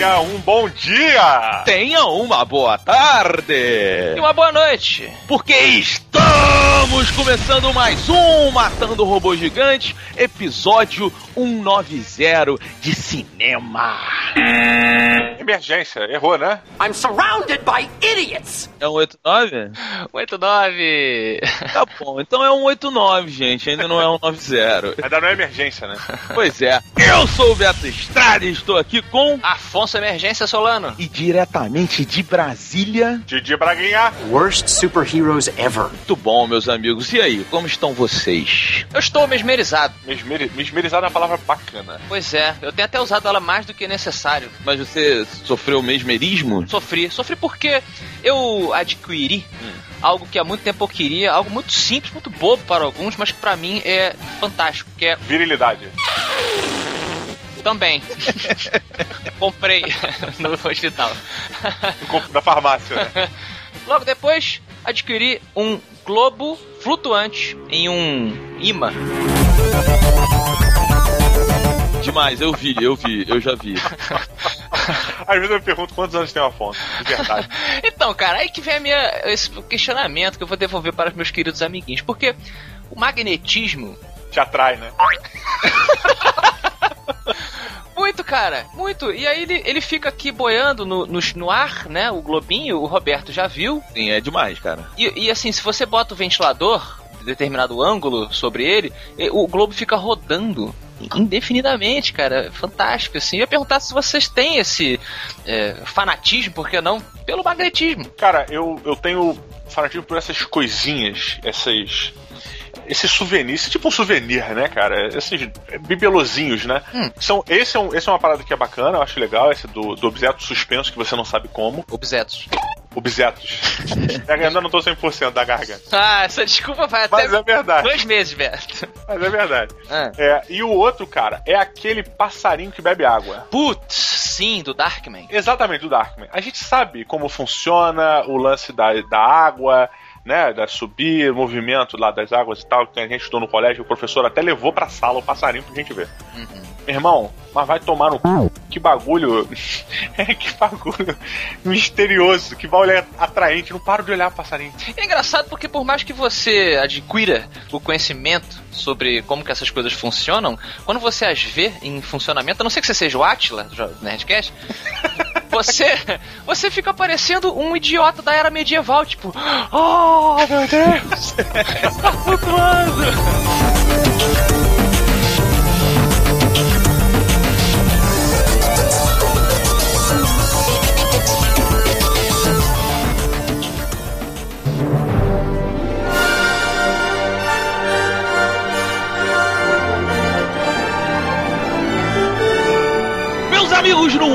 Tenha um bom dia! Tenha uma boa tarde! E uma boa noite! Porque estamos começando mais um Matando Robô Gigante, episódio 190 de cinema. Emergência, errou, né? I'm surrounded by idiots! É um 89? 89! Tá bom, então é um 89, gente, ainda não é um 90. Ainda não é emergência, né? Pois é, eu sou o Beto Estrada e estou aqui com. Afonso Emergência Solano. E diretamente de Brasília. Didi Braguinha. Worst superheroes ever. Muito bom, meus amigos. E aí, como estão vocês? Eu estou mesmerizado. Mesmeri... Mesmerizado é uma palavra bacana. Pois é, eu tenho até usado ela mais do que necessário. Mas você sofreu mesmerismo? Sofri. Sofri porque eu adquiri hum. algo que há muito tempo eu queria, algo muito simples, muito bobo para alguns, mas que para mim é fantástico, que é... Virilidade. Também. Comprei no hospital. Da farmácia, né? Logo depois, adquiri um globo flutuante em um imã. Demais, eu vi, eu vi, eu já vi. Às vezes eu me pergunto quantos anos tem uma fonte, de verdade. então, cara, aí que vem a minha, esse questionamento que eu vou devolver para os meus queridos amiguinhos. Porque o magnetismo. Te atrai, né? Muito, cara, muito. E aí ele, ele fica aqui boiando no, no, no, ar, né? O globinho, o Roberto já viu. Sim, é demais, cara. E, e assim, se você bota o ventilador de determinado ângulo sobre ele, o globo fica rodando indefinidamente, cara. Fantástico, assim. Eu ia perguntar se vocês têm esse é, fanatismo, por que não? Pelo magnetismo. Cara, eu, eu tenho fanatismo por essas coisinhas, essas esse souvenir, esse tipo um souvenir, né, cara? Esses bibelozinhos, né? Hum. São, esse, é um, esse é uma parada que é bacana, eu acho legal, esse do, do objeto suspenso que você não sabe como. Objetos. Objetos. ainda não tô 100% da garganta. Ah, essa desculpa vai até Mas é verdade. dois meses, Beto. Mas é verdade. Ah. É, e o outro, cara, é aquele passarinho que bebe água. Putz, sim, do Darkman. Exatamente, do Darkman. A gente sabe como funciona o lance da, da água, né, da subir, movimento lá das águas e tal, que a gente estudou no colégio, o professor até levou pra sala o passarinho pra gente ver. Uhum. Meu irmão, mas vai tomar no cu. Que bagulho. que bagulho misterioso. Que bagulho atraente. Não paro de olhar passarinho. É engraçado porque por mais que você adquira o conhecimento sobre como que essas coisas funcionam, quando você as vê em funcionamento, a não ser que você seja o Atila do Nerdcast, você, você fica parecendo um idiota da era medieval, tipo, oh meu Deus, está flutuando.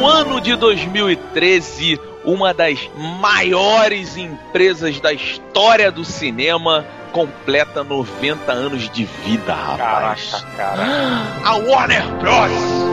no ano de 2013, uma das maiores empresas da história do cinema completa 90 anos de vida, rapaz. Caraca, cara. A Warner Bros.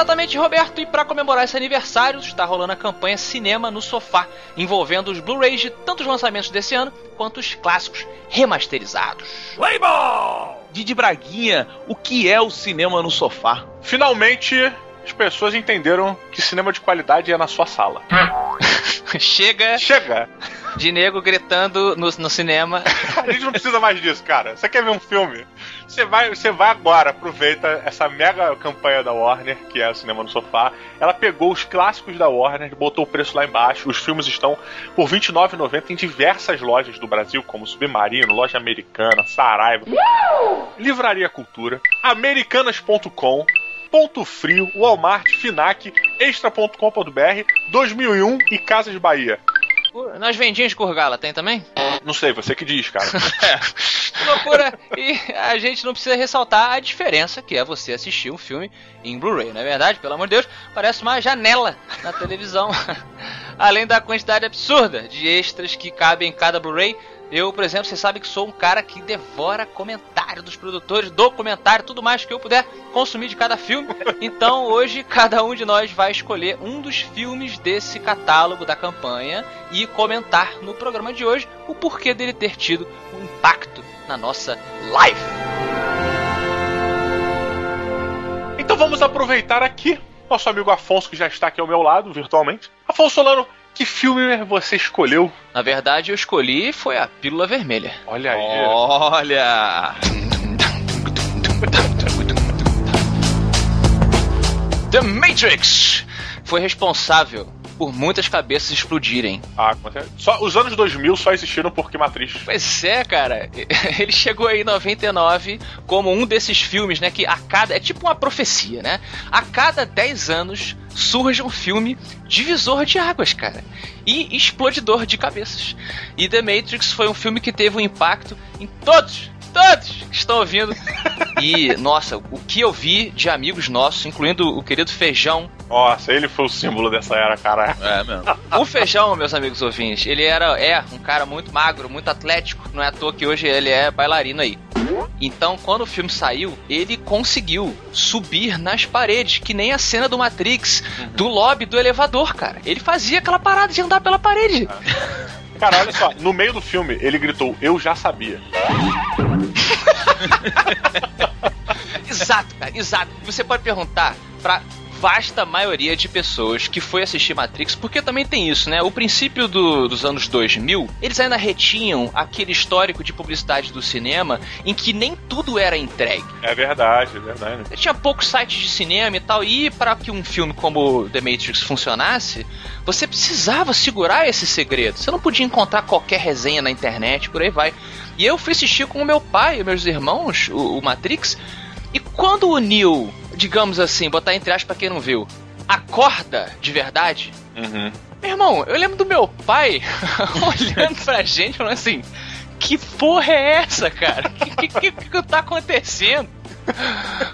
Exatamente, Roberto. E para comemorar esse aniversário, está rolando a campanha Cinema no Sofá, envolvendo os Blu-rays de tantos lançamentos desse ano quanto os clássicos remasterizados. Label! Didi Braguinha, o que é o cinema no sofá? Finalmente, as pessoas entenderam que cinema de qualidade é na sua sala. Chega. Chega! De nego gritando no, no cinema. A gente não precisa mais disso, cara. Você quer ver um filme? Você vai, você vai agora, aproveita essa mega campanha da Warner, que é o Cinema no Sofá. Ela pegou os clássicos da Warner, botou o preço lá embaixo. Os filmes estão por R$29,90 em diversas lojas do Brasil, como Submarino, Loja Americana, Saraiva, Livraria Cultura, Americanas.com, Ponto Frio, Walmart, Finac, Extra.com.br, 2001 e Casas Bahia. Nas vendinhas de Kurgala tem também? Não sei, você que diz, cara. é. Loucura. E a gente não precisa ressaltar a diferença que é você assistir um filme em Blu-ray, não é verdade? Pelo amor de Deus, parece uma janela na televisão. Além da quantidade absurda de extras que cabem em cada Blu-ray, Eu, por exemplo, você sabe que sou um cara que devora comentário dos produtores, documentário, tudo mais que eu puder consumir de cada filme. Então, hoje, cada um de nós vai escolher um dos filmes desse catálogo da campanha e comentar no programa de hoje o porquê dele ter tido um impacto na nossa live. Então vamos aproveitar aqui nosso amigo Afonso, que já está aqui ao meu lado, virtualmente. Afonso Solano, que filme você escolheu? Na verdade, eu escolhi foi a Pílula Vermelha. Olha aí. Olha! The Matrix foi responsável por muitas cabeças explodirem. Ah, só os anos 2000 só existiram porque Matrix. Pois é, cara. Ele chegou aí em 99 como um desses filmes, né, que a cada é tipo uma profecia, né? A cada 10 anos surge um filme divisor de águas, cara. E explodidor de cabeças. E The Matrix foi um filme que teve um impacto em todos todos que estão ouvindo. E, nossa, o que eu vi de amigos nossos, incluindo o querido Feijão. Nossa, ele foi o símbolo dessa era, cara. É mesmo. O Feijão, meus amigos ouvintes, ele era é um cara muito magro, muito atlético. Não é à toa que hoje ele é bailarino aí. Então, quando o filme saiu, ele conseguiu subir nas paredes, que nem a cena do Matrix, do lobby do elevador, cara. Ele fazia aquela parada de andar pela parede. Cara, olha só, no meio do filme ele gritou: Eu já sabia. exato, cara, exato. Você pode perguntar pra vasta maioria de pessoas que foi assistir Matrix, porque também tem isso, né? O princípio do, dos anos 2000, eles ainda retinham aquele histórico de publicidade do cinema em que nem tudo era entregue. É verdade, é verdade. Tinha poucos sites de cinema e tal, e para que um filme como The Matrix funcionasse, você precisava segurar esse segredo. Você não podia encontrar qualquer resenha na internet, por aí vai. E eu fui assistir com o meu pai e meus irmãos, o, o Matrix, e quando o Neo, digamos assim, botar entre aspas pra quem não viu, acorda de verdade, Uhum. meu irmão, eu lembro do meu pai olhando pra gente falando assim: que porra é essa, cara? O que, que, que, que tá acontecendo?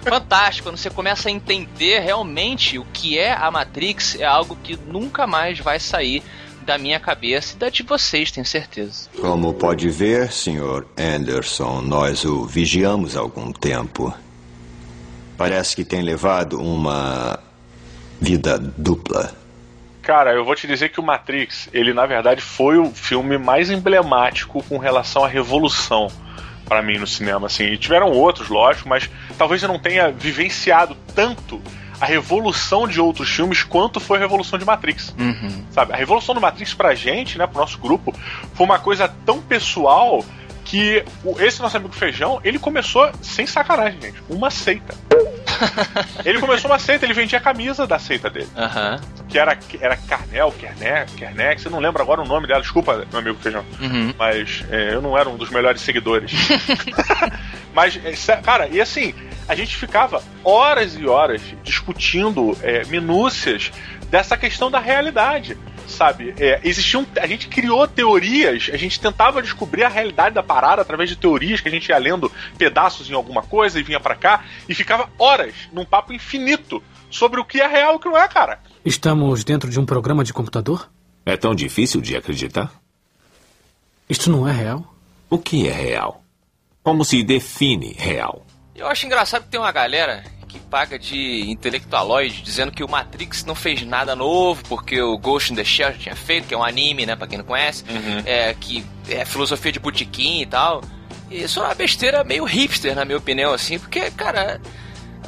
Fantástico, quando você começa a entender realmente o que é a Matrix, é algo que nunca mais vai sair da minha cabeça e da de vocês, tenho certeza. Como pode ver, Sr. Anderson, nós o vigiamos há algum tempo. Parece que tem levado uma vida dupla. Cara, eu vou te dizer que o Matrix, ele na verdade foi o filme mais emblemático com relação à revolução para mim no cinema, assim. E tiveram outros, lógico, mas talvez eu não tenha vivenciado tanto a revolução de outros filmes quanto foi a revolução de Matrix. Uhum. Sabe? A revolução do Matrix pra gente, né, pro nosso grupo, foi uma coisa tão pessoal que esse nosso amigo Feijão, ele começou sem sacanagem, gente, uma seita. ele começou uma seita, ele vendia a camisa da seita dele Aham. que era, era Carnel, Kernex, Kernex, eu não lembro agora o nome dela, desculpa, meu amigo Feijão. Uhum. Mas é, eu não era um dos melhores seguidores. Mas, é, cara, e assim, a gente ficava horas e horas discutindo é, minúcias dessa questão da realidade. Sabe, é, existiam. A gente criou teorias, a gente tentava descobrir a realidade da parada através de teorias que a gente ia lendo pedaços em alguma coisa e vinha pra cá e ficava horas num papo infinito sobre o que é real e o que não é, cara. Estamos dentro de um programa de computador? É tão difícil de acreditar? Isto não é real? O que é real? Como se define real? Eu acho engraçado que tem uma galera que paga de intelectualoide dizendo que o Matrix não fez nada novo porque o Ghost in the Shell já tinha feito, que é um anime, né, pra quem não conhece, é que é filosofia de botequim e tal. Isso é uma besteira meio hipster, na minha opinião, assim, porque, cara,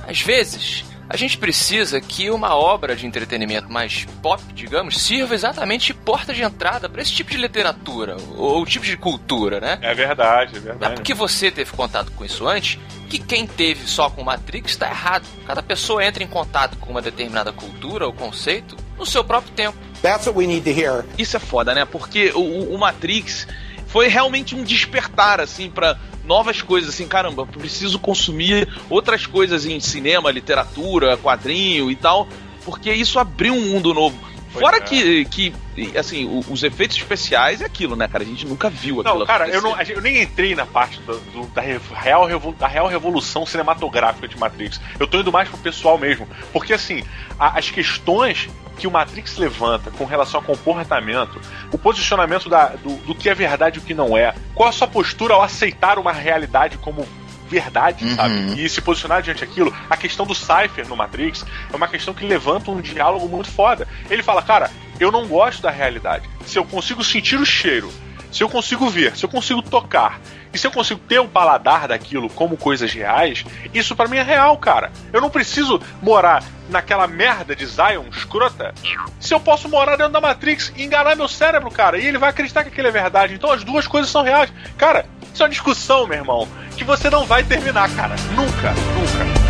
às vezes a gente precisa que uma obra de entretenimento mais pop, digamos, sirva exatamente de porta de entrada pra esse tipo de literatura ou tipo de cultura, né? É verdade, é Não é verdade. porque você teve contato com isso antes que quem teve só com Matrix está errado. Cada pessoa entra em contato com uma determinada cultura ou conceito no seu próprio tempo. That's what we need to hear. Isso é foda, né? Porque o, o Matrix foi realmente um despertar, assim, pra novas coisas, assim, caramba, preciso consumir outras coisas em cinema, literatura, quadrinho e tal, porque isso abriu um mundo novo. Pois Fora é. que, que, assim, os efeitos especiais é aquilo, né, cara? A gente nunca viu aquilo Não, cara, eu, não, eu nem entrei na parte do- do- da, real, da real revolução cinematográfica de Matrix. Eu tô indo mais pro pessoal mesmo. Porque, assim, a- as questões que o Matrix levanta com relação ao comportamento, o posicionamento da, do, do que é verdade e o que não é, qual a sua postura ao aceitar uma realidade como verdade, Uhum. sabe? E se posicionar diante daquilo. A questão do Cypher no Matrix é uma questão que levanta um diálogo muito foda. Ele fala, cara, eu não gosto da realidade. Se eu consigo sentir o cheiro, se eu consigo ver, se eu consigo tocar, e se eu consigo ter o paladar daquilo como coisas reais, isso pra mim é real, cara. Eu não preciso morar naquela merda de Zion escrota se eu posso morar dentro da Matrix e enganar meu cérebro, cara, e ele vai acreditar que aquilo é verdade. Então as duas coisas são reais. Cara, isso é uma discussão, meu irmão, que você não vai terminar, cara. Nunca, nunca.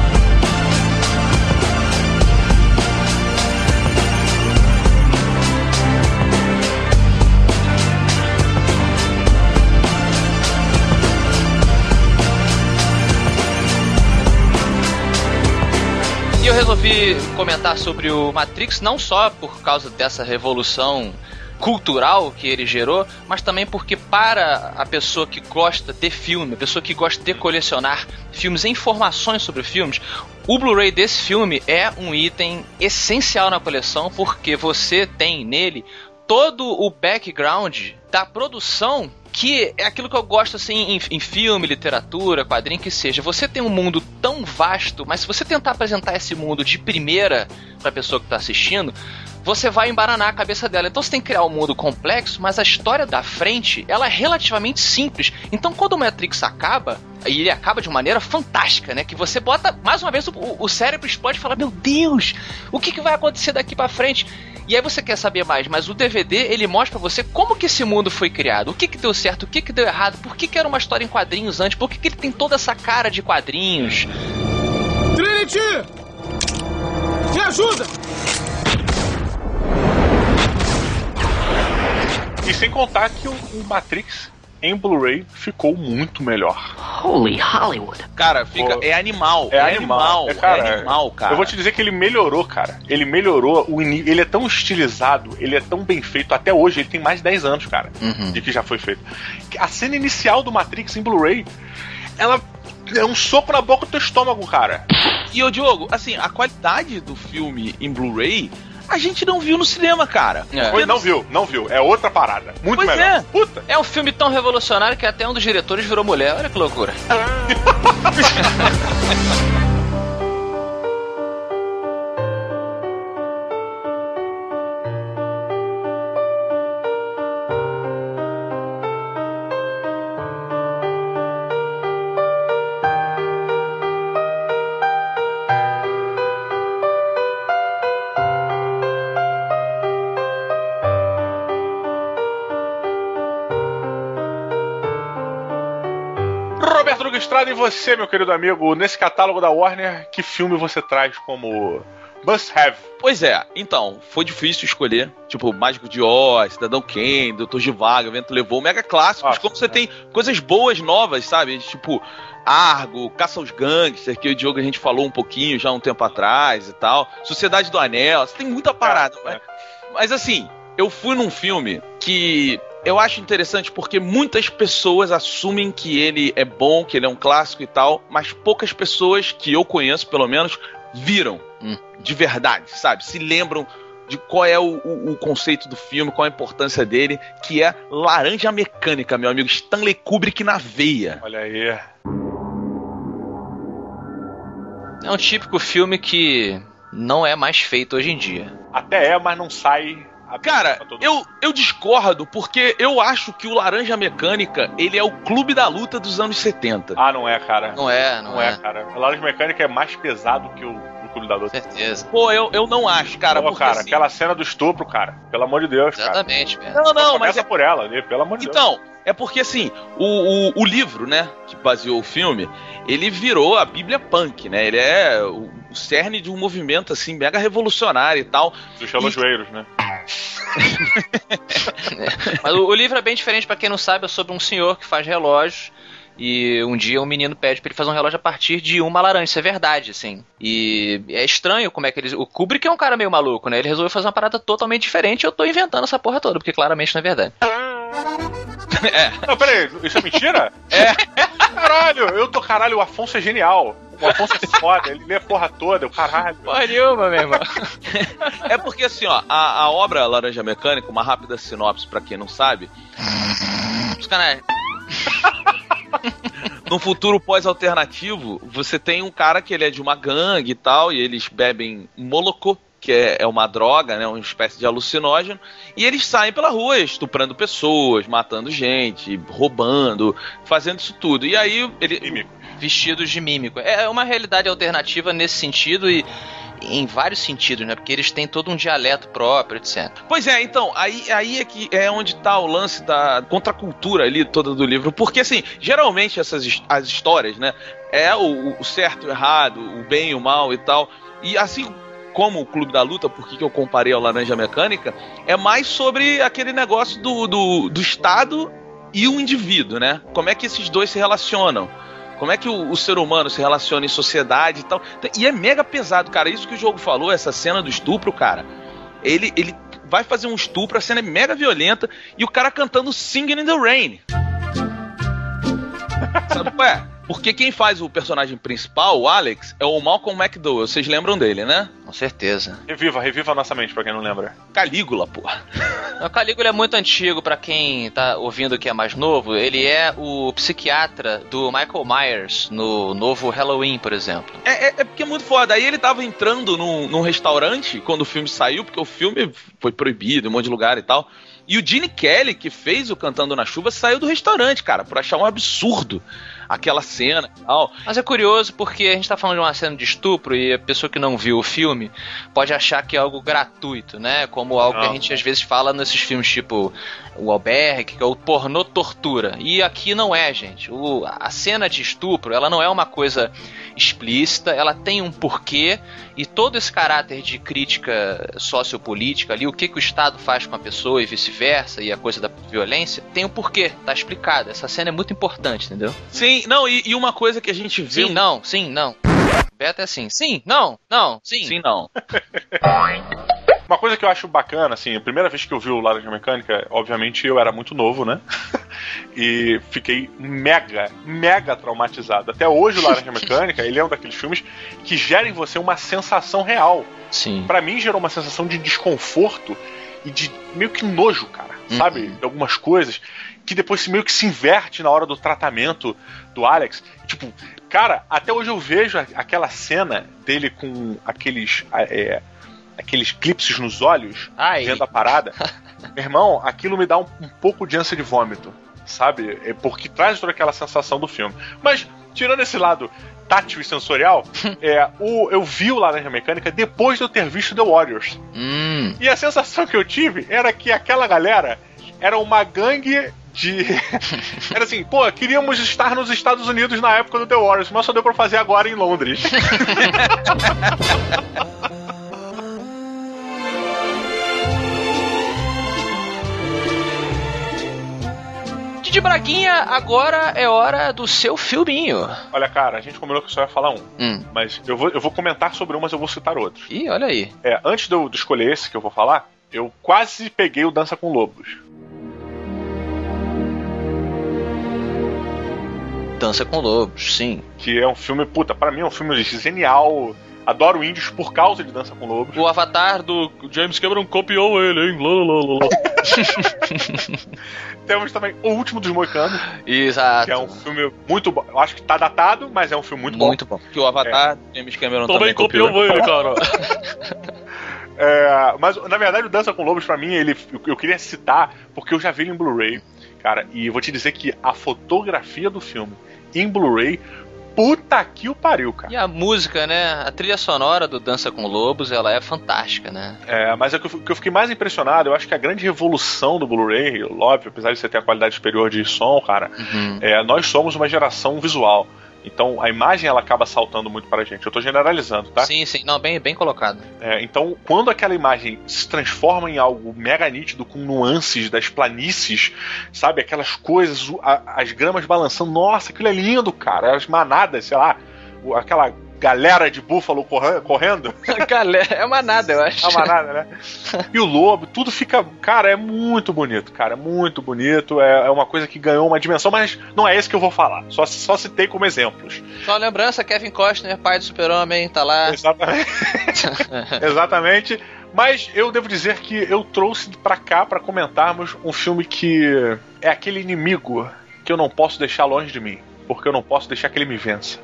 Resolvi comentar sobre o Matrix não só por causa dessa revolução cultural que ele gerou, mas também porque para a pessoa que gosta de filme, a pessoa que gosta de colecionar filmes informações sobre filmes, o Blu-ray desse filme é um item essencial na coleção porque você tem nele todo o background da produção que é aquilo que eu gosto assim em, em filme, literatura, quadrinho que seja. Você tem um mundo tão vasto, mas se você tentar apresentar esse mundo de primeira para a pessoa que está assistindo, você vai embaranar a cabeça dela. Então você tem que criar um mundo complexo, mas a história da frente, ela é relativamente simples. Então quando o Matrix acaba, e ele acaba de maneira fantástica, né? Que você bota, mais uma vez, o, o cérebro explode e fala: Meu Deus, o que, que vai acontecer daqui pra frente? E aí você quer saber mais, mas o DVD ele mostra pra você como que esse mundo foi criado, o que que deu certo, o que que deu errado, por que que era uma história em quadrinhos antes, por que que ele tem toda essa cara de quadrinhos. Ajuda! E sem contar que o, o Matrix em Blu-ray ficou muito melhor. Holy Hollywood. Cara, fica. Pô, É animal. É, É, animal, animal. é, cara, é animal, cara. Eu vou te dizer que ele melhorou, cara. Ele melhorou o Ele é tão estilizado, ele é tão bem feito. Até hoje, ele tem mais de 10 anos, cara, Uhum. de que já foi feito. A cena inicial do Matrix em Blu-ray, ela é um soco na boca do teu estômago, cara. E ô Diogo, assim, a qualidade do filme em Blu-ray, a gente não viu no cinema, cara. É. Foi, não viu, não viu. É outra parada. Muito Pois melhor. é. Puta. É um filme tão revolucionário que até um dos diretores virou mulher. Olha que loucura. Roberto Duque Estrada, e você, meu querido amigo, nesse catálogo da Warner, que filme você traz como must have? Pois é, então, foi difícil escolher. Tipo, Mágico de Oz, Cidadão Kane, Doutor Givago, Vento Levou, mega clássicos, Nossa, como você é. tem coisas boas, novas, sabe? Tipo, Argo, Caça aos Gangsters, que o Diogo a gente falou um pouquinho já um tempo atrás e tal. Sociedade do Anel, você tem muita parada. É, é. Mas, mas assim, eu fui num filme que eu acho interessante porque muitas pessoas assumem que ele é bom, que ele é um clássico e tal, mas poucas pessoas que eu conheço, pelo menos, viram Hum. de verdade, sabe? Se lembram de qual é o, o- o conceito do filme, qual a importância dele, que é Laranja Mecânica, meu amigo Stanley Kubrick na veia. Olha aí. É um típico filme que não é mais feito hoje em dia. Até é, mas não sai. A- Cara, eu, eu discordo porque eu acho que o Laranja Mecânica, ele é o clube da luta dos anos 70. Ah, não é, cara. Não é, não, Não é, é. cara. A Laranja Mecânica é mais pesado que o, o Clube da Luta. certeza. Pô, eu, eu não acho, cara, Pô, porque cara, assim- aquela cena do estupro, cara. Pelo amor de Deus, cara. Exatamente, velho. Não, Só não, mas começa é por ela, ali, pelo amor de Deus. Então, é porque assim, o, o, o livro, né, que baseou o filme, ele virou a Bíblia Punk, né? Ele é o, o cerne de um movimento, assim, mega revolucionário e tal. Dos relojoeiros, né? Mas o, o livro é bem diferente, pra quem não sabe, é sobre um senhor que faz relógios. E um dia um menino pede pra ele fazer um relógio a partir de uma laranja. Isso é verdade, assim. E é estranho como é que eles. O Kubrick é um cara meio maluco, né? Ele resolveu fazer uma parada totalmente diferente e eu tô inventando essa porra toda, porque claramente não é verdade. É. Não, peraí, isso é mentira? É. Caralho, eu tô caralho, o Afonso é genial. O Afonso é foda, ele lê a porra toda, o caralho. Porra nenhuma, meu irmão. É porque assim, ó, a, a obra Laranja Mecânica, uma rápida sinopse pra quem não sabe, Sacanagem. num futuro pós-alternativo, você tem um cara que ele é de uma gangue e tal, e eles bebem molocô, que é, é uma droga, né, uma espécie de alucinógeno, e eles saem pela rua estuprando pessoas, matando gente, roubando, fazendo isso tudo. E aí ele, Mímico. Vestidos de mímico. É uma realidade alternativa nesse sentido e em vários sentidos, né? Porque eles têm todo um dialeto próprio, etc. Pois é, então, aí, aí é que é onde tá o lance da contracultura ali toda do livro. Porque, assim, geralmente essas as histórias, né? É o, o certo e o errado, o bem e o mal e tal. E assim como o Clube da Luta, por que eu comparei ao Laranja Mecânica, é mais sobre aquele negócio do, do, do Estado e o indivíduo, né? Como é que esses dois se relacionam? Como é que o, o ser humano se relaciona em sociedade e tal. E é mega pesado, cara. Isso que o jogo falou, essa cena do estupro, cara. Ele, ele vai fazer um estupro, a cena é mega violenta e o cara cantando Singing in the Rain. Sabe qual é? Porque quem faz o personagem principal, o Alex, é o Malcolm McDowell. Vocês lembram dele, né? Com certeza. Reviva, reviva a nossa mente, pra quem não lembra. Calígula, porra. O Calígula é muito antigo pra quem tá ouvindo que é mais novo. Ele é o psiquiatra do Michael Myers no novo Halloween, por exemplo. É, é, é porque é muito foda. Aí ele tava entrando num, num restaurante quando o filme saiu, porque o filme foi proibido em um monte de lugar e tal. E o Gene Kelly, que fez o Cantando na Chuva, saiu do restaurante, cara, por achar um absurdo aquela cena e tal. Mas é curioso porque a gente tá falando de uma cena de estupro e a pessoa que não viu o filme pode achar que é algo gratuito, né? Como algo que a Não. gente às vezes fala nesses filmes tipo o Albergue, que é o pornô tortura. E aqui não é, gente. O, a cena de estupro, ela não é uma coisa explícita, ela tem um porquê e todo esse caráter de crítica sociopolítica ali, o que, que o Estado faz com a pessoa e vice-versa, e a coisa da violência, tem um porquê, tá explicado. Essa cena é muito importante, entendeu? Sim, não, e, e uma coisa que a gente vê. Sim, não, sim, não. Beto é assim. Sim, não, não, sim. Sim, não. Uma coisa que eu acho bacana, assim, a primeira vez que eu vi o Laranja Mecânica, obviamente eu era muito novo, né? e fiquei mega, mega traumatizado. Até hoje o Laranja Mecânica, ele é um daqueles filmes que gera em você uma sensação real. Sim. Pra mim gerou uma sensação de desconforto e de meio que nojo, cara, sabe? De algumas coisas que depois meio que se inverte na hora do tratamento do Alex. Tipo, cara, até hoje eu vejo aquela cena dele com aqueles é, aqueles clipses nos olhos, Ai. vendo a parada. Meu irmão, aquilo me dá um, um pouco de ânsia de vômito, sabe? É porque traz toda aquela sensação do filme. Mas tirando esse lado tátil e sensorial, é, o, eu vi o Laranja Mecânica depois de eu ter visto The Warriors. Hum. E a sensação que eu tive era que aquela galera era uma gangue de. era assim, pô, queríamos estar nos Estados Unidos na época do The Warriors, mas só deu pra fazer agora em Londres. Didi Braguinha, agora é hora do seu filminho. Olha, cara, a gente combinou que só ia falar um. Hum. Mas eu vou, eu vou comentar sobre um, mas eu vou citar outros. Ih, olha aí. É, antes de eu escolher esse que eu vou falar, eu quase peguei o Dança com Lobos. Dança com Lobos, sim. Que é um filme, puta, pra mim é um filme genial. Adoro índios por causa de Dança com Lobos. O avatar do James Cameron copiou ele, hein? Lá, lá, lá, lá. Temos também O Último dos Moicanos, Exato. que é um filme muito bom. Eu acho que tá datado, mas é um filme muito, Muito bom. Que o Avatar, James Cameron também, Também copiou. copiou ele, cara. bom. É, mas, na verdade, o Dança com Lobos, pra mim, ele, eu, eu queria citar, porque eu já vi ele em Blu-ray, cara, e eu vou te dizer que a fotografia do filme em Blu-ray, puta que o pariu, cara. E a música, né? A trilha sonora do Dança com Lobos, ela é fantástica, né? É, mas é que eu, fi- que eu fiquei mais impressionado, eu acho que a grande revolução do Blu-ray, óbvio, apesar de você ter a qualidade superior de som, cara, Uhum. é, nós somos uma geração visual. Então a imagem ela acaba saltando muito pra gente. Eu tô generalizando, tá? Sim, sim. Não, bem, bem colocado. É, então, quando aquela imagem se transforma em algo mega nítido, com nuances das planícies, sabe? Aquelas coisas, a- as gramas balançando, nossa, aquilo é lindo, cara. As manadas, sei lá, aquela galera de búfalo correndo. Galera, é uma nada, eu acho. É uma nada, né? E o lobo, tudo fica. Cara, é muito bonito, cara. Muito bonito. É, é uma coisa que ganhou uma dimensão, mas não é esse que eu vou falar. Só, só citei como exemplos. Só lembrança, Kevin Costner, pai do super-homem, tá lá. Exatamente. Exatamente. Mas eu devo dizer que eu trouxe pra cá pra comentarmos um filme que é aquele inimigo que eu não posso deixar longe de mim, porque eu não posso deixar que ele me vença.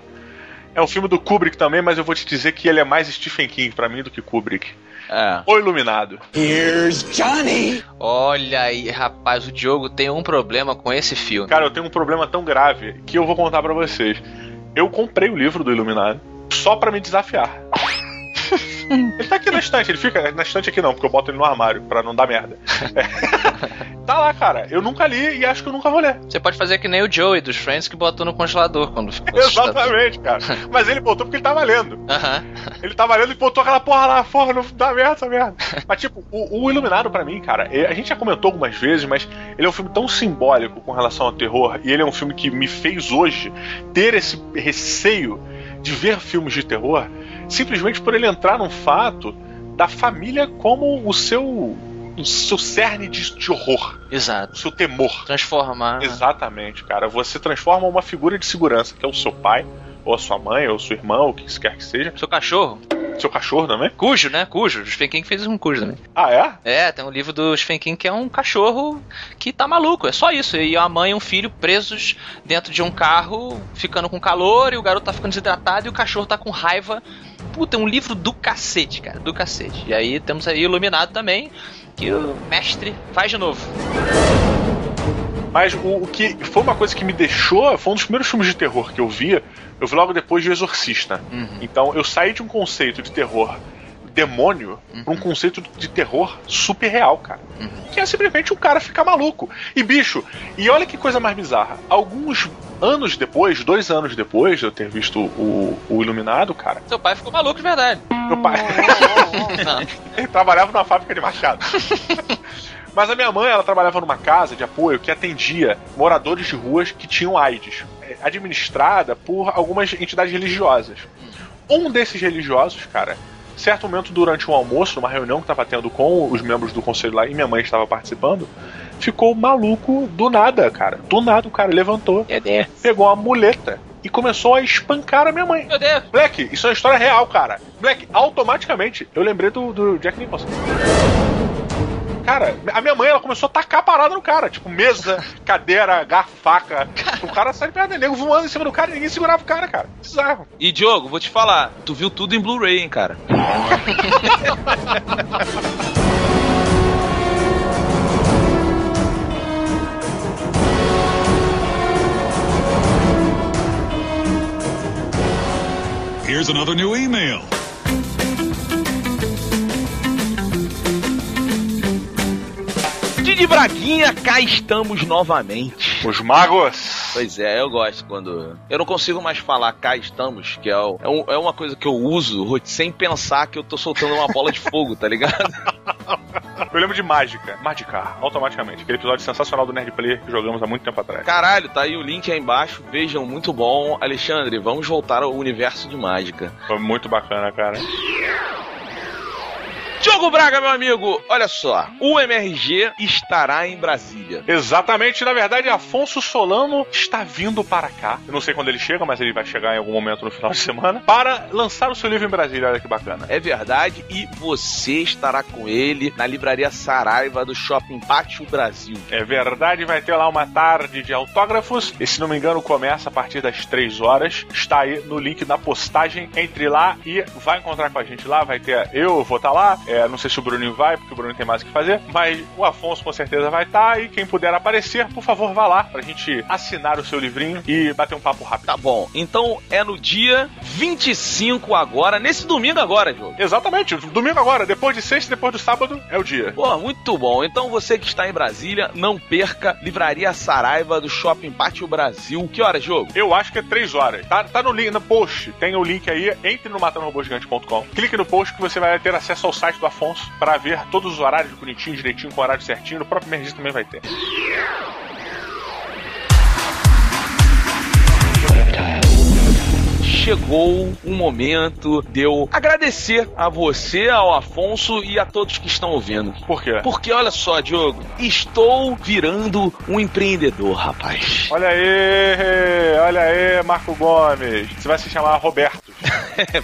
É um filme do Kubrick também, mas eu vou te dizer que ele é mais Stephen King pra mim do que Kubrick. É. O Iluminado. Olha aí, rapaz, o Diogo tem um problema com esse filme. Cara, eu tenho um problema tão grave que eu vou contar pra vocês. Eu comprei o livro do Iluminado só pra me desafiar. ele tá aqui na estante, ele fica na estante aqui não, porque eu boto ele no armário pra não dar merda. É. tá lá, cara. Eu nunca li e acho que eu nunca vou ler. Você pode fazer que nem o Joey dos Friends que botou no congelador quando ficou. Exatamente, cara. Mas ele botou porque ele tava lendo. Aham. Ele tava lendo e botou aquela porra lá, porra, não dá merda essa merda. Mas, tipo, o, o Iluminado, pra mim, cara, é- a gente já comentou algumas vezes, mas ele é um filme tão simbólico com relação ao terror, e ele é um filme que me fez hoje ter esse receio de ver filmes de terror, simplesmente por ele entrar num fato da família como o seu. O seu cerne de, de horror, o Exato. seu temor. Transformar. Exatamente, cara. Você transforma uma figura de segurança, que é o seu pai, ou a sua mãe, ou seu irmão, ou o que quer que seja. Seu cachorro. Seu cachorro também. Cujo, né? Cujo. O Stephen King fez um cujo também. Ah, é? É, tem um livro do Stephen King que é um cachorro que tá maluco. É só isso. E a mãe e um filho presos dentro de um carro, ficando com calor, e o garoto tá ficando desidratado e o cachorro tá com raiva. Puta, é um livro do cacete, cara. Do cacete. E aí temos aí Iluminado também, que o mestre faz de novo. Mas o, o que foi uma coisa que me deixou. Foi um dos primeiros filmes de terror que eu via. Eu vi logo depois de O Exorcista. Então eu saí de um conceito de terror demônio pra um conceito de terror super real, cara. Que é simplesmente um cara ficar maluco. E bicho, e olha que coisa mais bizarra. Alguns anos depois, dois anos depois de eu ter visto o, o Iluminado, cara, Seu pai ficou maluco de verdade. meu pai. Ele trabalhava numa fábrica de machado. Mas a minha mãe, ela trabalhava numa casa de apoio que atendia moradores de ruas que tinham AIDS, é, administrada por algumas entidades religiosas. Um desses religiosos, cara, certo momento durante um almoço, numa reunião que estava tendo com os membros do conselho lá e minha mãe estava participando, ficou maluco do nada, cara. Do nada o cara levantou, pegou uma muleta e começou a espancar a minha mãe. Meu Deus. Black, isso é uma história real, cara. Black, automaticamente, eu lembrei do, do Jack Nicholson. Cara, a minha mãe, ela começou a tacar a parada no cara. Tipo, mesa, cadeira, garfo, faca. O cara sai de perna nego voando em cima do cara e ninguém segurava o cara, cara. Bizarro. E Diogo, vou te falar, tu viu tudo em Blu-ray, hein, cara? Here's another new email. Didi Braguinha, cá estamos novamente. Os magos. Pois é, eu gosto quando. Eu não consigo mais falar cá estamos, que é, o- é, um- é uma coisa que eu uso sem pensar que eu tô soltando uma bola de fogo, tá ligado? Eu lembro de Mágica. Magicar, automaticamente. Aquele episódio sensacional do Nerd Player que jogamos há muito tempo atrás. Caralho, tá aí o link aí embaixo. Vejam, muito bom. Alexandre, vamos voltar ao universo de mágica. Foi muito bacana, cara. Diogo Braga, meu amigo, olha só. O MRG estará em Brasília. Exatamente, na verdade, Afonso Solano está vindo para cá. Eu não sei quando ele chega, mas ele vai chegar em algum momento no final de semana para lançar o seu livro em Brasília. Olha que bacana. É verdade, e você estará com ele na livraria Saraiva do Shopping Pátio Brasil. É verdade, vai ter lá uma tarde de autógrafos. E se não me engano, começa a partir das 3 horas. Está aí no link da postagem. Entre lá e vai encontrar com a gente lá. Vai ter eu, vou estar lá. É, não sei se o Bruninho vai, porque o Bruninho tem mais o que fazer. Mas o Afonso com certeza vai estar. E quem puder aparecer, por favor, vá lá pra gente assinar o seu livrinho e bater um papo rápido. Tá bom, então é no dia 25 agora, nesse domingo agora, Diogo. Exatamente, domingo agora, depois de sexta, depois do sábado, é o dia. Pô, muito bom. Então você que está em Brasília, não perca Livraria Saraiva do Shopping Pátio Brasil. Que horas, jogo? Eu acho que é 3 horas. Tá, tá no link, no post. Tem o link aí. Entre no matandorobogigante.com. Clique no post que você vai ter acesso ao site do Afonso para ver todos os horários bonitinho, direitinho, com horário certinho. No próprio Mergis também vai ter. chegou um momento de eu agradecer a você, ao Afonso e a todos que estão ouvindo. Por quê? Porque olha só, Diogo, estou virando um empreendedor, rapaz. Olha aí, olha aí, Marco Gomes. Você vai se chamar Roberto.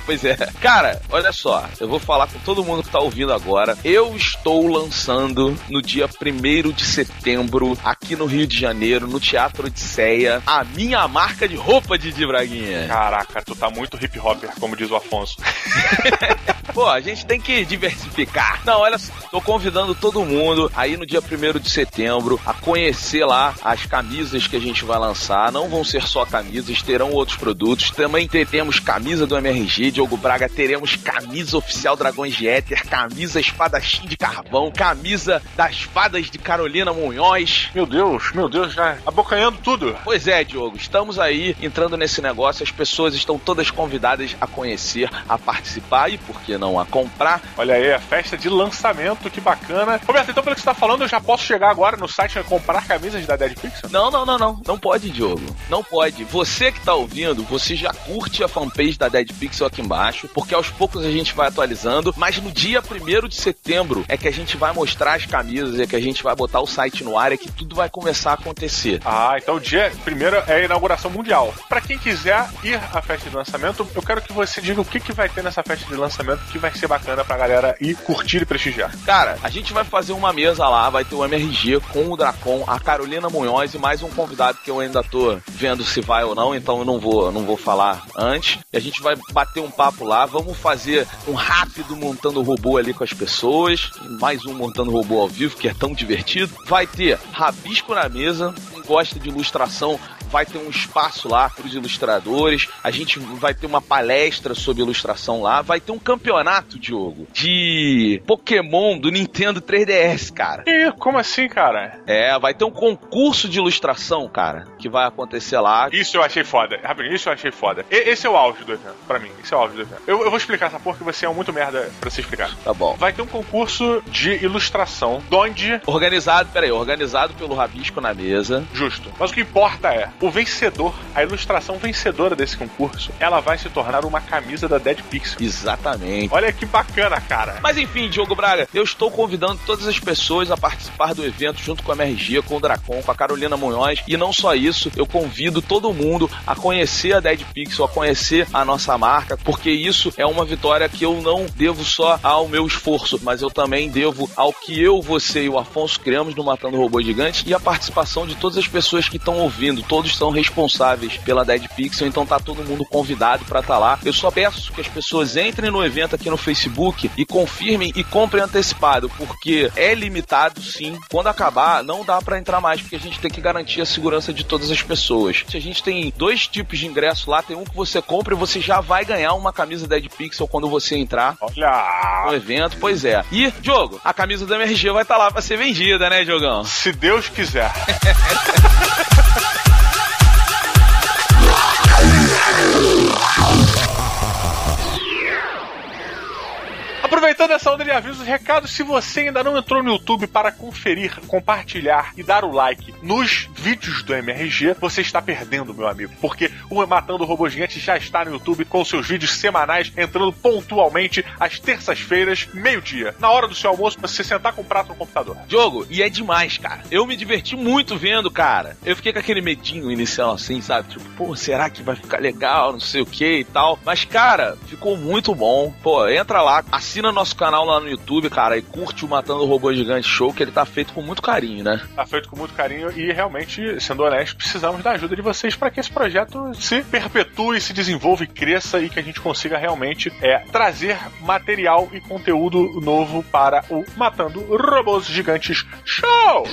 Pois é. Cara, olha só, eu vou falar com todo mundo que tá ouvindo agora. Eu estou lançando no dia 1 de setembro, aqui no Rio de Janeiro, no Teatro Odisseia, a minha marca de roupa de Braguinha. Caraca, tu tá muito hip hopper, como diz o Afonso. Pô, a gente tem que diversificar. Não, olha só, tô convidando todo mundo aí no dia 1 de setembro a conhecer lá as camisas que a gente vai lançar. Não vão ser só camisas, terão outros produtos. Também teremos camisa do MRG, Diogo Braga, teremos camisa oficial Dragões de Éter, camisa espadachim de carvão, camisa das fadas de Carolina Munhoz. Meu Deus, meu Deus, já abocanhando tudo. Pois é, Diogo, estamos aí entrando nesse negócio, as pessoas estão todas convidadas a conhecer, a participar e, por que não, a comprar. Olha aí, a festa de lançamento, que bacana. Roberto, então pelo que você tá falando, eu já posso chegar agora no site e comprar camisas da Dead Pixel? Não, não, não, não. Não pode, Diogo. Não pode. Você que tá ouvindo, você já curte a fanpage da Dead Pixel aqui embaixo, porque aos poucos a gente vai atualizando, mas no dia 1 de setembro é que a gente vai mostrar as camisas, é que a gente vai botar o site no ar, é que tudo vai começar a acontecer. Ah, então o dia primeiro é a inauguração mundial. Para quem quiser ir à festa de lançamento, eu quero que você diga o que, que vai ter nessa festa de lançamento que vai ser bacana pra galera ir curtir e prestigiar. Cara, a gente vai fazer uma mesa lá, vai ter o MRG com o Dracon, a Carolina Munhoz e mais um convidado que eu ainda tô vendo se vai ou não, então eu não vou, não vou falar antes. E a gente vai bater um papo lá, vamos fazer um rápido montando robô ali com as pessoas, mais um montando robô ao vivo, que é tão divertido. Vai ter rabisco na mesa, quem gosta de ilustração vai ter um espaço lá para os ilustradores, a gente vai ter uma palestra sobre ilustração lá, vai ter um campeonato, Diogo, de Pokémon do Nintendo 3DS, cara. E como assim, cara? É, vai ter um concurso de ilustração, cara, que vai acontecer lá. Isso eu achei foda. Rapidinho, isso eu achei foda. E, esse é o auge do evento, pra mim. Esse é o auge do evento. Eu, eu vou explicar essa porra que você é muito merda pra você explicar. Tá bom. Vai ter um concurso de ilustração, onde... Organizado, peraí, organizado pelo Rabisco na mesa. Justo. Mas o que importa é, o vencedor, a ilustração vencedora desse concurso, ela vai se tornar uma camisa da Dead Pixel. Exatamente. Olha que bacana, cara. Mas enfim, Diogo Braga, eu estou convidando todas as pessoas a participar do evento junto com a MRG, com o Dracon, com a Carolina Munhoz. E não só isso, eu convido todo mundo a conhecer a Dead Pixel, a conhecer a nossa marca, porque isso é uma vitória que eu não devo só ao meu esforço, mas eu também devo ao que eu, você e o Afonso criamos no Matando Robô Gigante e a participação de todas as pessoas que estão ouvindo. Todos são responsáveis pela Dead Pixel, então tá todo mundo convidado para estar tá lá. Eu só peço que as pessoas entrem no evento aqui no Facebook e confirmem e comprem antecipado, porque é limitado sim. Quando acabar, não dá para entrar mais, porque a gente tem que garantir a segurança de todas as pessoas. A gente tem dois tipos de ingresso lá, tem um que você compra e você já vai ganhar uma camisa Dead Pixel quando você entrar Olha! no evento, pois é. E, Diogo, a camisa do MRG vai estar tá lá para ser vendida, né, Diogão? Se Deus quiser. Aproveitando essa onda de avisos, recados, se você ainda não entrou no YouTube para conferir, compartilhar e dar o like nos vídeos do MRG, você está perdendo, meu amigo. Porque o Matando o Robô Gigante já está no YouTube com seus vídeos semanais, entrando pontualmente às terças-feiras, meio-dia. Na hora do seu almoço, você sentar com o prato no computador. Diogo, e é demais, cara. Eu me diverti muito vendo, cara. Eu fiquei com aquele medinho inicial assim, sabe? Tipo, pô, será que vai ficar legal, não sei o que e tal. Mas, cara, ficou muito bom. Pô, entra lá, assina nosso canal lá no YouTube, cara, e curte o Matando o Robô Gigante Show, que ele tá feito com muito carinho, né? Tá feito com muito carinho e realmente, sendo honesto, precisamos da ajuda de vocês para que esse projeto se perpetue, se desenvolva e cresça e que a gente consiga realmente é, trazer material e conteúdo novo para o Matando Robôs Gigantes Show!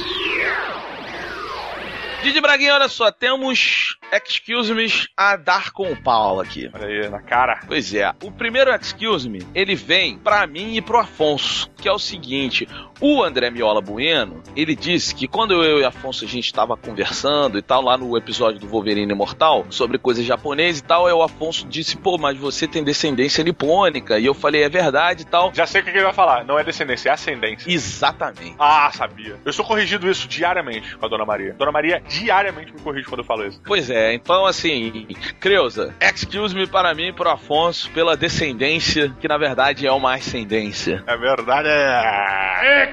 Didi Braguinha, olha só, temos Excuse Me a dar com o Paulo aqui. Olha aí, na cara. Pois é. O primeiro Excuse Me, ele vem pra mim e pro Afonso, que é o seguinte: o André Miola Bueno, ele disse que quando eu e Afonso a gente tava conversando e tal, lá no episódio do Wolverine Imortal, sobre coisas japonesas e tal, aí o Afonso disse, pô, mas você tem descendência nipônica. E eu falei, é verdade e tal. Já sei o que ele vai falar. Não é descendência, é ascendência. Exatamente. Ah, sabia. Eu sou corrigido isso diariamente com a Dona Maria. Dona Maria diariamente me corrige quando eu falo isso. Pois é, É, então assim, Creuza, excuse me para mim e pro Afonso pela descendência, que na verdade é uma ascendência. A verdade é.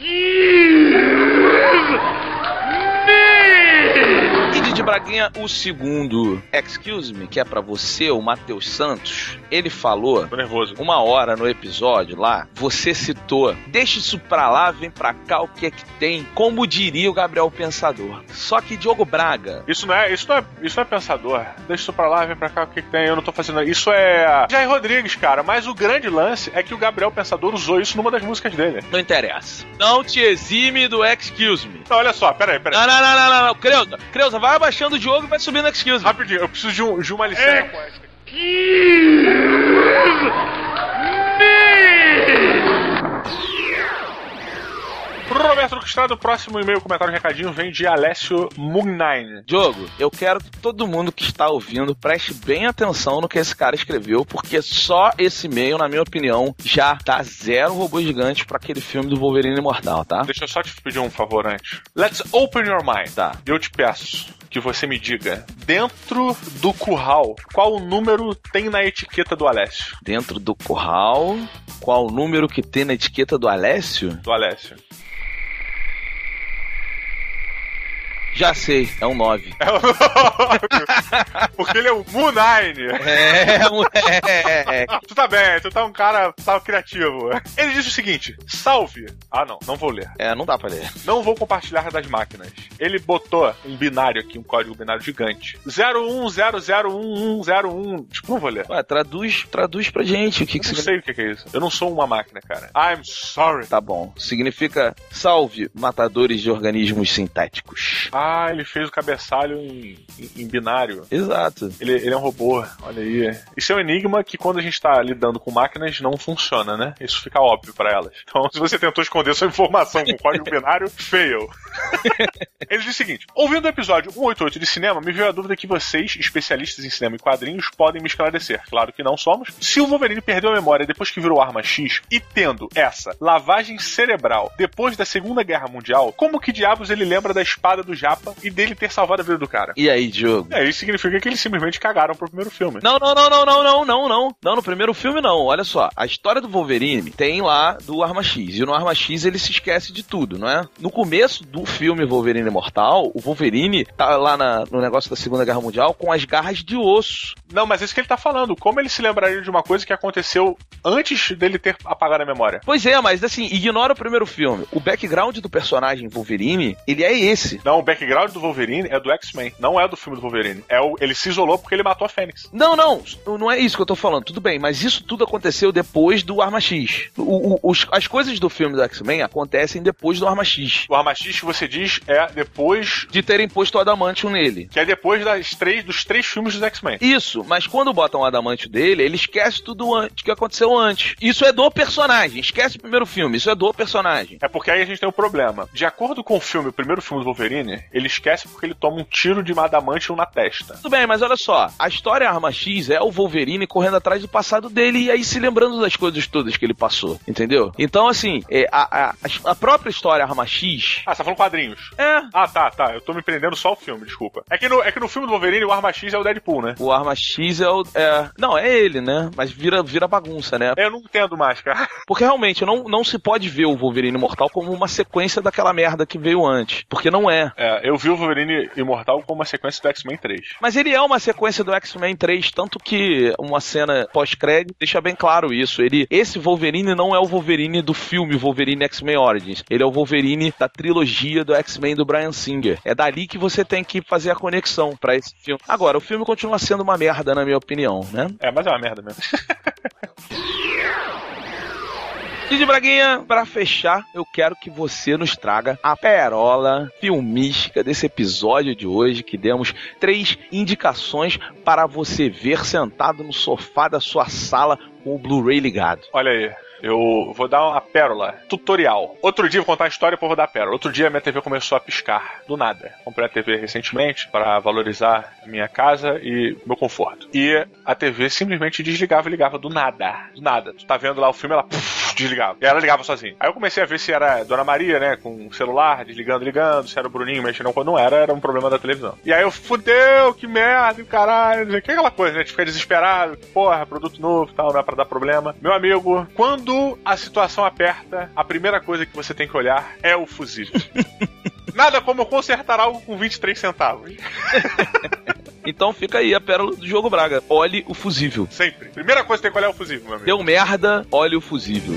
E Didi Braguinha, o segundo Excuse Me, que é pra você, o Matheus Santos, ele falou Tô nervoso. uma hora no episódio lá, você citou, deixa isso pra lá, vem pra cá, o que é que tem, como diria o Gabriel Pensador. Só que Diogo Braga, Isso não é, isso não é, isso não é pensador. Deixa isso pra lá, vem pra cá, o que, que tem? Eu não tô fazendo. Isso é Jair Rodrigues, cara. Mas o grande lance é que o Gabriel Pensador usou isso numa das músicas dele. não interessa. Não te exime do Excuse Me. Não, olha só, peraí, peraí. Não, não, não, não, não, não. Creuza, Creuza, vai abaixando o Diogo e vai subindo o Excuse. Rapidinho, eu preciso de, um, de uma licença. Pro Roberto Luque Estrada, o próximo e-mail, comentário, recadinho vem de Alessio Mugnine. Diogo, eu quero que todo mundo que está ouvindo preste bem atenção no que esse cara escreveu, porque só esse e-mail, na minha opinião, já dá zero robô gigante para aquele filme do Wolverine Imortal, tá? Deixa eu só te pedir um favor antes. Let's open your mind. Tá. Eu te peço que você me diga, dentro do curral, qual número tem na etiqueta do Alessio? Dentro do curral, qual o número que tem na etiqueta do Alessio? Do Alessio. Já sei, é um 9. É o- Porque ele é o Moonine. É, moleque. Tu tá bem, tu tá um cara tá criativo. Ele disse o seguinte: salve. Ah, não, não vou ler. É, não dá pra ler. Não vou compartilhar das máquinas. Ele botou um binário aqui, um código binário gigante. 01001101. Tipo, não vou ler. Ué, traduz, traduz pra gente o que, Eu que não significa. sei o que que é isso. Eu não sou uma máquina, cara. I'm sorry. Tá bom. Significa salve, matadores de organismos sintéticos. Ah, ele fez o cabeçalho em, em- em binário. Exato. Ele, ele é um robô, olha aí. Isso é um enigma que quando a gente tá lidando com máquinas não funciona, né? Isso fica óbvio pra elas. Então, se você tentou esconder sua informação com código binário, fail. Ele diz o seguinte: ouvindo o episódio 188 de cinema, me veio a dúvida que vocês, especialistas em cinema e quadrinhos, podem me esclarecer. Claro que não somos. Se o Wolverine perdeu a memória depois que virou arma X e tendo essa lavagem cerebral depois da Segunda Guerra Mundial, como que diabos ele lembra da espada do Japa e dele ter salvado a vida do cara? E aí, Diogo? É, isso significa que eles simplesmente cagaram pro primeiro filme. Não, não, não, não, não, não, não, não. Não, no primeiro filme não. Olha só, a história do Wolverine tem lá do Arma X. E no Arma X ele se esquece de tudo, não é? No começo do filme Wolverine Imortal, o Wolverine tá lá na- no negócio da Segunda Guerra Mundial com as garras de osso. Não, mas é isso que ele tá falando. Como ele se lembraria de uma coisa que aconteceu antes dele ter apagado a memória? Pois é, mas assim, ignora o primeiro filme. O background do personagem Wolverine, ele é esse. Não, o background do Wolverine é do X-Men, não é do filme do Wolverine. É o, ele se isolou porque ele matou a Fênix. Não, não, não é isso que eu tô falando, tudo bem, mas isso tudo aconteceu depois do Arma X. O- o- os- as coisas do filme do X-Men acontecem depois do Arma X. O Arma X que você diz é depois. De terem posto o Adamantium nele. Que é depois das três, dos três filmes dos X-Men. Isso, mas quando botam o Adamantio dele, ele esquece tudo antes que aconteceu antes. Isso é do personagem, esquece o primeiro filme, isso é do personagem. É porque aí a gente tem um problema. De acordo com o filme, o primeiro filme do Wolverine, ele esquece porque ele toma um tiro de adamantium na testa. Tudo bem, mas olha só, a história Arma X é o Wolverine correndo atrás do passado dele e aí se lembrando das coisas todas que ele passou, entendeu? Então, assim, é, a, a, a própria história Arma X Ah, você tá falando quadrinhos. é. Ah, tá, tá. Eu tô me prendendo só o filme, desculpa. É que no, é que no filme do Wolverine, o Arma X é o Deadpool, né? O Arma X é o. É, não, é ele, né? Mas vira, vira bagunça, né? Eu não entendo mais, cara. Porque realmente não, não se pode ver o Wolverine Imortal como uma sequência daquela merda que veio antes. Porque não é. É, eu vi o Wolverine Imortal como uma sequência do X-Men 3. Mas ele é uma sequência do X-Men 3, tanto que uma cena pós-crédito deixa bem claro isso. Ele, esse Wolverine não é o Wolverine do filme Wolverine X-Men Origins. Ele é o Wolverine da trilogia do X-Men do Brian Singer. É dali que você tem que fazer a conexão pra esse filme. Agora, o filme continua sendo uma merda, na minha opinião, né? É, mas é uma merda mesmo. Didi Braguinha, pra fechar, eu quero que você nos traga a perola filmística desse episódio de hoje, que demos três indicações para você ver sentado no sofá da sua sala com o Blu-ray ligado. Olha aí. Eu vou dar uma pérola. Tutorial. Outro dia, vou contar a história e depois vou dar a pérola. Outro dia, minha TV começou a piscar. Do nada. Comprei a TV recentemente para valorizar a minha casa e meu conforto. E a TV simplesmente desligava e ligava do nada. Do nada. Tu tá vendo lá o filme, ela desligava. E ela ligava sozinha. Aí eu comecei a ver se era Dona Maria, né? Com o celular, desligando, ligando. Se era o Bruninho mexendo quando não era, era um problema da televisão. E aí eu fudeu, que merda, caralho. Que é aquela coisa, né? A gente fica desesperado. Porra, produto novo e tal, não é pra dar problema. Meu amigo, quando a situação aperta, a primeira coisa que você tem que olhar é o fusível. Nada como consertar algo com 23 centavos. Então fica aí a pérola do jogo Braga. Olhe o fusível. Sempre. Primeira coisa que tem que olhar é o fusível, meu amigo. Deu merda, olhe o fusível.